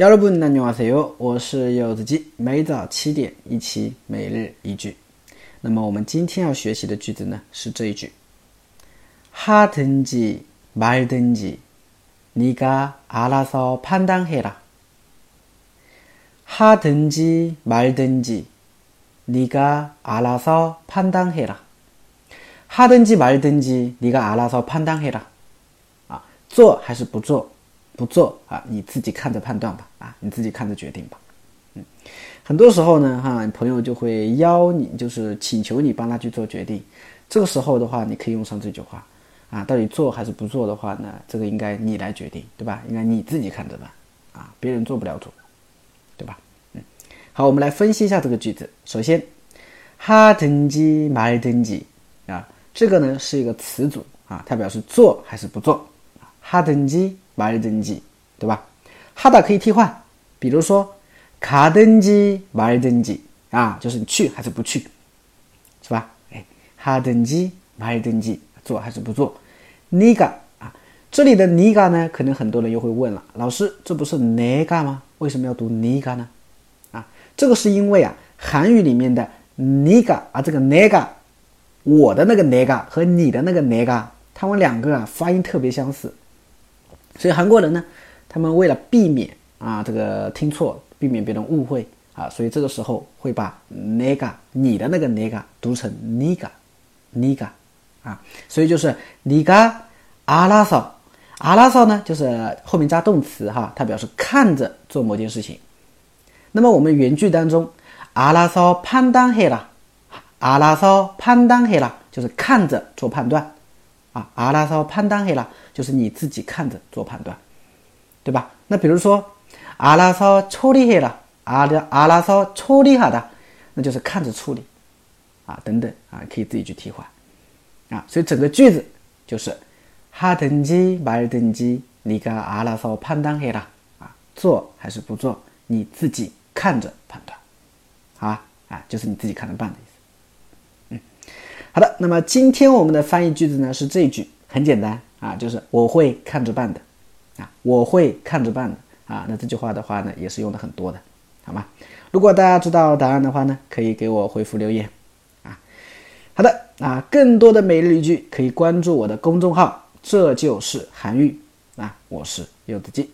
여러분 안녕하세요. 我是柚子鸡，每早七点一期每日一句。那么我们今天要学习的句子呢是这一句：하든지말든지네가알아서판단해 라。 하든지말든지네가알아서판단해 라。 하든지말든지네가알아서판단해 라。 啊，做还是不做？ 不做啊，你自己看着判断吧，啊，你自己看着决定吧。嗯，很多时候呢，哈，朋友就会邀你，就是请求你帮他去做决定。这个时候的话，你可以用上这句话，啊，到底做还是不做的话呢？这个应该你来决定，对吧？应该你自己看着办，啊，别人做不了主，对吧？嗯，好，我们来分析一下这个句子。首先，哈登基买登基啊，这个呢是一个词组啊，它表示做还是不做。哈登基。买登记，对吧？哈达可以替换，比如说卡登记、买登记啊，就是你去还是不去，是吧？哎，哈登记、买登记，做还是不做？尼嘎啊，这里的尼嘎呢，可能很多人又会问了，老师，这不是尼嘎吗？为什么要读尼嘎呢？啊，这个是因为啊，韩语里面的尼嘎啊，这个尼嘎，我的那个尼嘎和你的那个尼嘎，他们两个啊发音特别相似。所以韩国人呢，他们为了避免啊这个听错，避免别人误会啊，所以这个时候会把 niga 你的那个 niga 读成 ni ga ni ga，啊，所以就是 ni ga 阿拉嫂阿拉嫂呢，就是后面加动词哈，它表示看着做某件事情。那么我们原句当中阿拉嫂判断黑了，阿拉嫂判断黑了，就是看着做判断。啊，阿拉骚判断黑了，就是你自己看着做判断，对吧？那比如说，阿拉骚处理黑了，阿拉阿拉骚处理好的，那就是看着处理，啊，等等啊，可以自己去替换，啊，所以整个句子就是哈登基买登基，你个阿拉骚判断黑了，啊，做还是不做，你自己看着判断，好吧？啊，就是你自己看着办的意思。好的，那么今天我们的翻译句子呢是这一句，很简单啊，就是我会看着办的，啊，我会看着办的啊。那这句话的话呢，也是用的很多的，好吗？如果大家知道答案的话呢，可以给我回复留言啊。好的，啊，更多的每日一句可以关注我的公众号，这就是韩愈啊，我是柚子记。